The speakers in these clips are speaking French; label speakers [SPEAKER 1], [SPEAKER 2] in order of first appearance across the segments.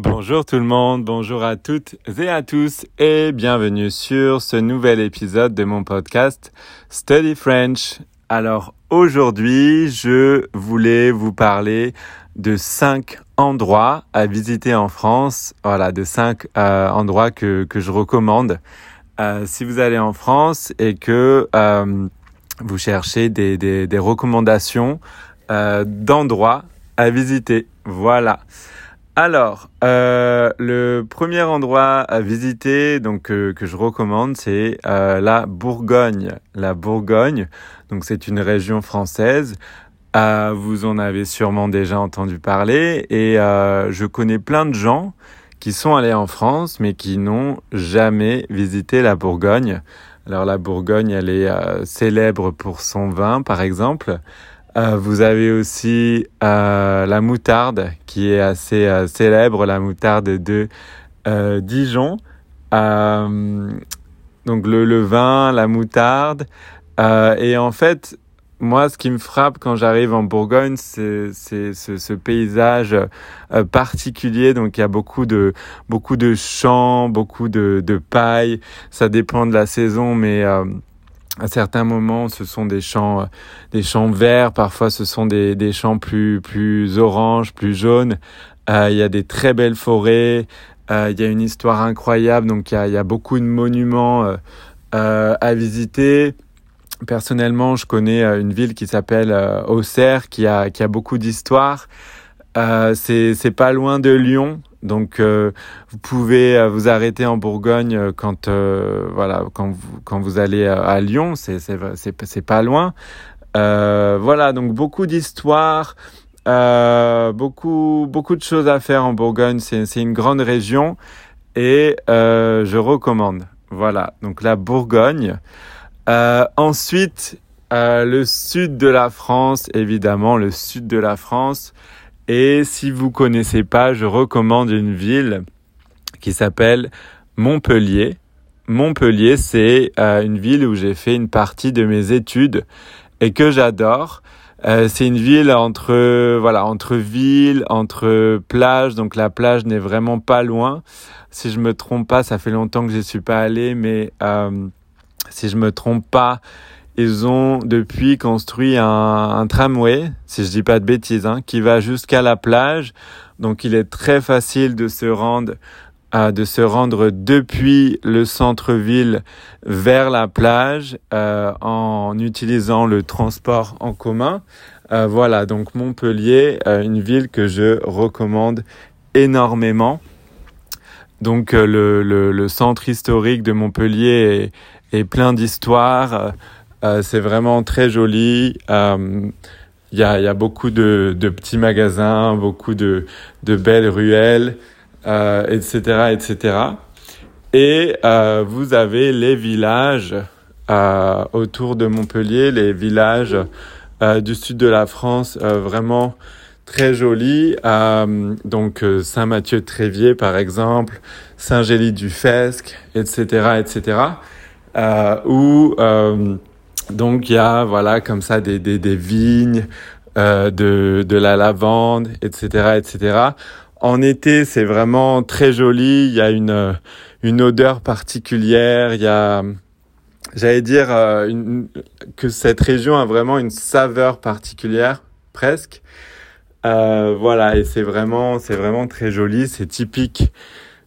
[SPEAKER 1] Bonjour tout le monde, bonjour à toutes et à tous et bienvenue sur ce nouvel épisode de mon podcast Study French. Alors aujourd'hui, je voulais vous parler de cinq endroits à visiter en France. Voilà, de cinq euh, endroits que, que je recommande. Euh, si vous allez en France et que euh, vous cherchez des, des, des recommandations d'endroits à visiter. Voilà. Alors, euh, le premier endroit à visiter, donc euh, que je recommande, c'est euh, la Bourgogne. La Bourgogne, donc c'est une région française. vous en avez sûrement déjà entendu parler et je connais plein de gens qui sont allés en France mais qui n'ont jamais visité la Bourgogne. Alors la Bourgogne, elle est célèbre pour son vin, par exemple. Euh, vous avez aussi euh, la moutarde qui est assez euh, célèbre, la moutarde de Dijon. donc le, vin, la moutarde. et en fait, moi, ce qui me frappe quand j'arrive en Bourgogne, c'est ce, paysage particulier. Donc, il y a beaucoup de beaucoup de champs, beaucoup de, de paille. Ça dépend de la saison, mais à certains moments, ce sont des champs, euh, des champs verts. Parfois, ce sont des, des champs plus, plus orange, plus jaunes. Euh, il y a des très belles forêts. Euh, il y a une histoire incroyable. Donc, il y a, y a beaucoup de monuments à visiter. Personnellement, je connais une ville qui s'appelle Auxerre, qui a, qui a beaucoup d'histoire. c'est pas loin de Lyon. Donc euh, vous pouvez euh, vous arrêter en Bourgogne euh, quand voilà quand vous quand vous allez à Lyon, c'est c'est pas loin. voilà donc beaucoup d'histoires, beaucoup beaucoup de choses à faire en Bourgogne. C'est une grande région et je recommande. Voilà donc la Bourgogne. ensuite le sud de la France évidemment le sud de la France. Et si vous connaissez pas, je recommande une ville qui s'appelle Montpellier. Montpellier, c'est euh, une ville où j'ai fait une partie de mes études et que j'adore. Euh, c'est une ville entre voilà entre ville, entre plage. Donc la plage n'est vraiment pas loin. Si je me trompe pas, ça fait longtemps que je suis pas allé, mais euh, si je me trompe pas, ils ont depuis construit un, tramway, si je dis pas de bêtises, hein, qui va jusqu'à la plage. Donc il est très facile de se rendre euh, de se rendre depuis le centre-ville vers la plage euh, en utilisant le transport en commun. Euh, voilà, donc Montpellier, une ville que je recommande énormément. Donc le, centre historique de Montpellier est, est plein d'histoires. Euh, c'est vraiment très joli. Il euh, y, a, y, a, beaucoup de, de, petits magasins, beaucoup de, de belles ruelles, euh, etc., etc. Et euh, vous avez les villages euh, autour de Montpellier, les villages du sud de la France, vraiment très jolis. donc Saint-Mathieu-Tréviers, par exemple, Saint-Gély-du-Fesque, etc., etc. où donc il y a voilà comme ça des, des, des vignes, euh, de, de la lavande, etc., etc. En été, c'est vraiment très joli. Il y a une une odeur particulière. Il y a, j'allais dire euh, une, que cette région a vraiment une saveur particulière, presque. Euh, voilà, et c'est vraiment c'est vraiment très joli. C'est typique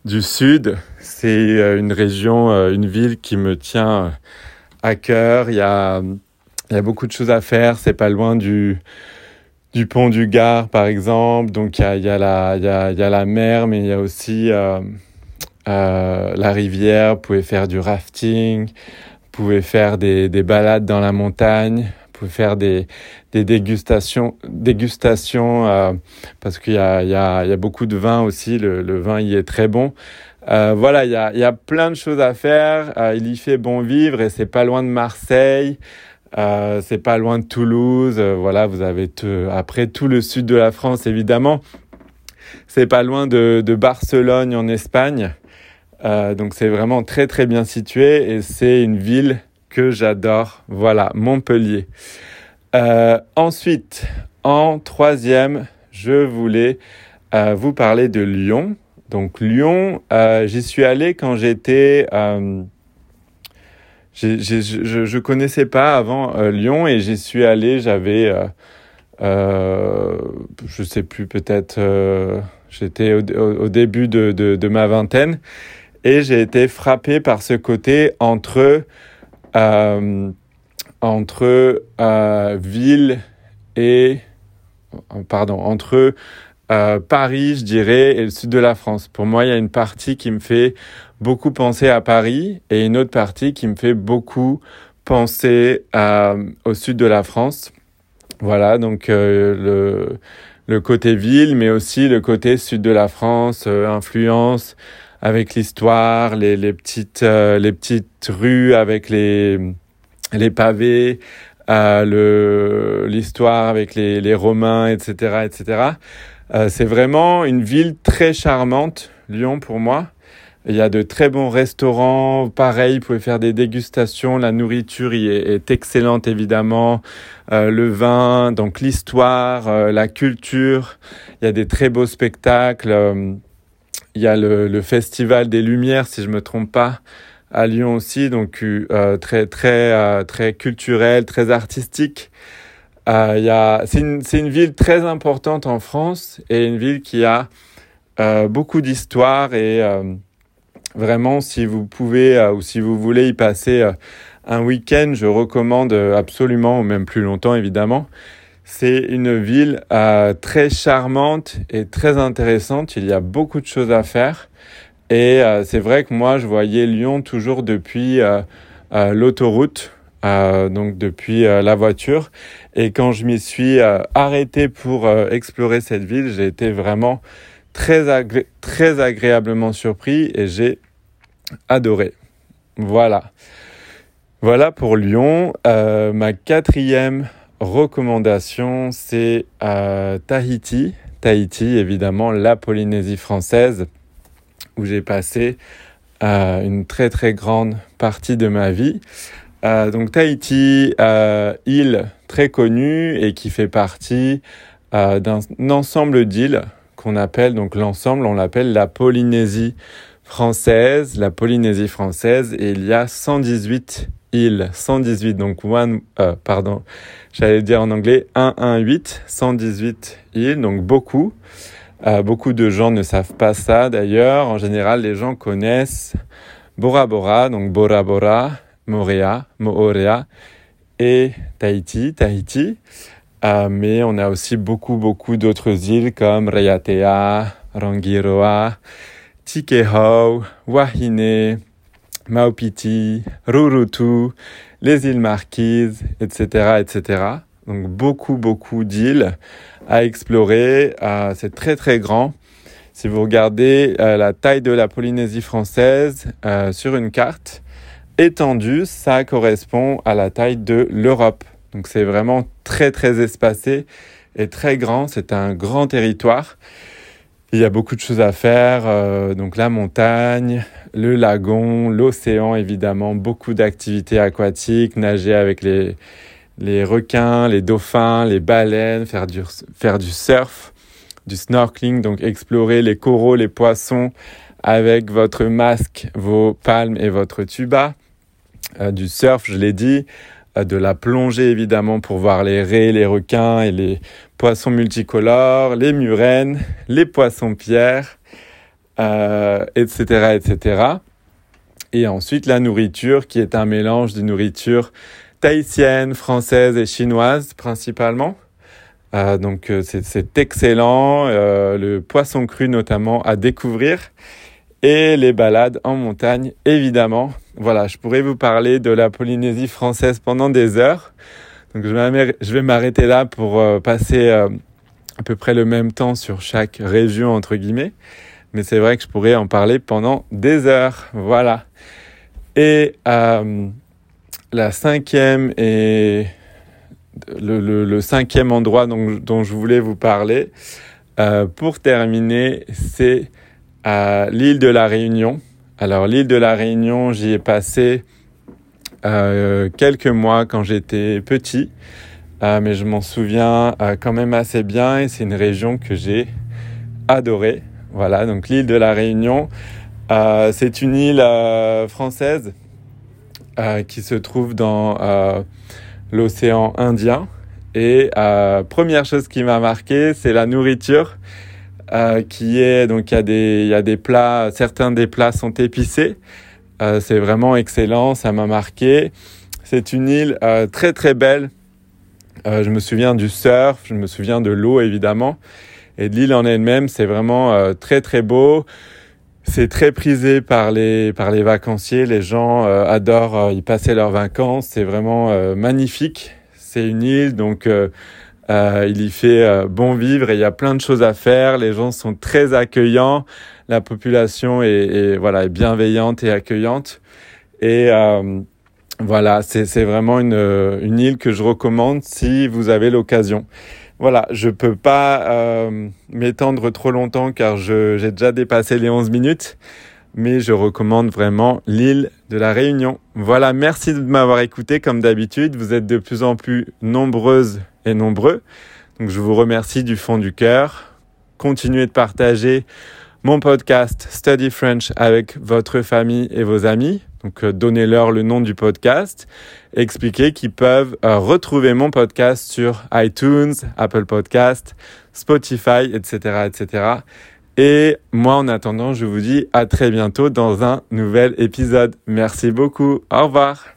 [SPEAKER 1] du sud. C'est euh, une région, euh, une ville qui me tient à cœur. Il y a, il y a beaucoup de choses à faire. C'est pas loin du, du pont du Gard, par exemple. Donc, il y a, il y a, la, il y a, il y a la mer, mais il y a aussi euh, euh, la rivière. Vous pouvez faire du rafting. Vous pouvez faire des, des balades dans la montagne. Vous pouvez faire des, des dégustations, dégustations euh, parce qu'il y a, il y, a, il y a beaucoup de vin aussi. Le, le vin y est très bon. Euh, voilà, il y a, y a, plein de choses à faire. Euh, il y fait bon vivre et c'est pas loin de Marseille. Euh, c'est pas loin de Toulouse. Euh, voilà, vous avez après tout le sud de la France évidemment. C'est pas loin de, de, Barcelone en Espagne. Euh, donc c'est vraiment très très bien situé et c'est une ville que j'adore. Voilà, Montpellier. ensuite, en troisième, je voulais vous parler de Lyon. Donc Lyon, j'y suis allé quand j'étais je, ne connaissais pas avant euh, Lyon et j'y suis allé, j'avais, euh, euh, je sais plus, peut-être, euh, j'étais au, début de, de, de, ma vingtaine et j'ai été frappé par ce côté entre, entre ville et, pardon, entre Paris, je dirais, et le sud de la France. Pour moi, il y a une partie qui me fait beaucoup penser à Paris et une autre partie qui me fait beaucoup penser à, au sud de la France. Voilà, donc euh, le, le côté ville, mais aussi le côté sud de la France, euh, influence avec l'histoire, les, les petites euh, les petites rues avec les les pavés, le l'histoire avec les, les Romains, etc., etc. c'est vraiment une ville très charmante, Lyon pour moi. Il y a de très bons restaurants. Pareil, vous pouvez faire des dégustations. La nourriture y est, excellente, évidemment. Euh, le vin, donc l'histoire, euh, la culture. Il y a des très beaux spectacles. Euh, il y a le, le, Festival des Lumières, si je me trompe pas, à Lyon aussi. Donc, très, très, très culturel, très artistique. A, c'est une, ville très importante en France et une ville qui a beaucoup d'histoire et Vraiment, si vous pouvez euh, ou si vous voulez y passer euh, un week-end, je recommande euh, absolument, ou même plus longtemps évidemment. C'est une ville très charmante et très intéressante. Il y a beaucoup de choses à faire. Et c'est vrai que moi, je voyais Lyon toujours depuis l'autoroute, donc depuis la voiture. Et quand je m'y suis arrêté pour explorer cette ville, j'ai été vraiment très, très agréablement surpris et j'ai adoré. Voilà. Voilà pour Lyon. Euh, ma quatrième recommandation, c'est euh, Tahiti. Tahiti, évidemment, la Polynésie française, où j'ai passé euh, une très très grande partie de ma vie. Donc Tahiti, île très connue et qui fait partie d'un ensemble d'îles qu'on appelle, donc l'ensemble, on l'appelle la Polynésie française, la Polynésie française, et il y a 118 îles, 118, donc one, euh, pardon, j'allais dire en anglais 118, 118 îles, donc beaucoup. Euh, beaucoup de gens ne savent pas ça d'ailleurs. En général, les gens connaissent Bora Bora, donc Bora Bora, Morea, Moorea et Tahiti, Tahiti. Euh, mais on a aussi beaucoup, beaucoup d'autres îles comme Raiatea, Rangiroa, Tikehau, Wahine, Maupiti, Rurutu, les îles Marquises, etc., etc. Donc beaucoup, beaucoup d'îles à explorer. Euh, c'est très, très grand. Si vous regardez euh, la taille de la Polynésie française sur une carte étendue, ça correspond à la taille de l'Europe. Donc c'est vraiment très très espacé et très grand. C'est un grand territoire. Il y a beaucoup de choses à faire. Euh, donc la montagne, le lagon, l'océan évidemment, beaucoup d'activités aquatiques, nager avec les, les requins, les dauphins, les baleines, faire du, faire du surf, du snorkeling, donc explorer les coraux, les poissons avec votre masque, vos palmes et votre tuba. Euh, du surf, je l'ai dit, de la plongée évidemment pour voir les raies, les requins et les poissons multicolores, les murènes, les poissons pierres, euh, etc., etc. Et ensuite la nourriture qui est un mélange de nourriture tahitienne, française et chinoise principalement. Euh, donc euh, c'est excellent, euh, le poisson cru notamment à découvrir et les balades en montagne évidemment voilà, je pourrais vous parler de la Polynésie française pendant des heures. Donc je vais m'arrêter là pour euh, passer euh, à peu près le même temps sur chaque région entre guillemets. Mais c'est vrai que je pourrais en parler pendant des heures. Voilà. Et euh, la cinquième et le, cinquième endroit dont, dont, je voulais vous parler, pour terminer, c'est l'île de la Réunion. Alors l'île de la Réunion, j'y ai passé euh, quelques mois quand j'étais petit, euh, mais je m'en souviens euh, quand même assez bien et c'est une région que j'ai adorée. Voilà, donc l'île de la Réunion, c'est une île française qui se trouve dans l'océan Indien. Et première chose qui m'a marqué, c'est la nourriture. Euh, qui est donc il y a des il y a des plats certains des plats sont épicés. Euh, c'est vraiment excellent ça m'a marqué. C'est une île euh, très très belle. Euh, je me souviens du surf je me souviens de l'eau évidemment. Et de l'île en elle-même c'est vraiment euh, très très beau. C'est très prisé par les par les vacanciers. Les gens adorent y passer leurs vacances. C'est vraiment magnifique. C'est une île donc euh, il y fait euh, bon vivre et il y a plein de choses à faire. Les gens sont très accueillants. La population est, est voilà est bienveillante et accueillante. Et euh, voilà, c'est vraiment une, une île que je recommande si vous avez l'occasion. Voilà, je peux pas euh, m'étendre trop longtemps car j'ai déjà dépassé les 11 minutes, mais je recommande vraiment l'île de la Réunion. Voilà, merci de m'avoir écouté comme d'habitude. Vous êtes de plus en plus nombreuses et nombreux. Donc je vous remercie du fond du cœur. Continuez de partager mon podcast Study French avec votre famille et vos amis. Donc euh, donnez-leur le nom du podcast. Expliquez qu'ils peuvent euh, retrouver mon podcast sur iTunes, Apple Podcast, Spotify, etc., etc. Et moi, en attendant, je vous dis à très bientôt dans un nouvel épisode. Merci beaucoup. Au revoir.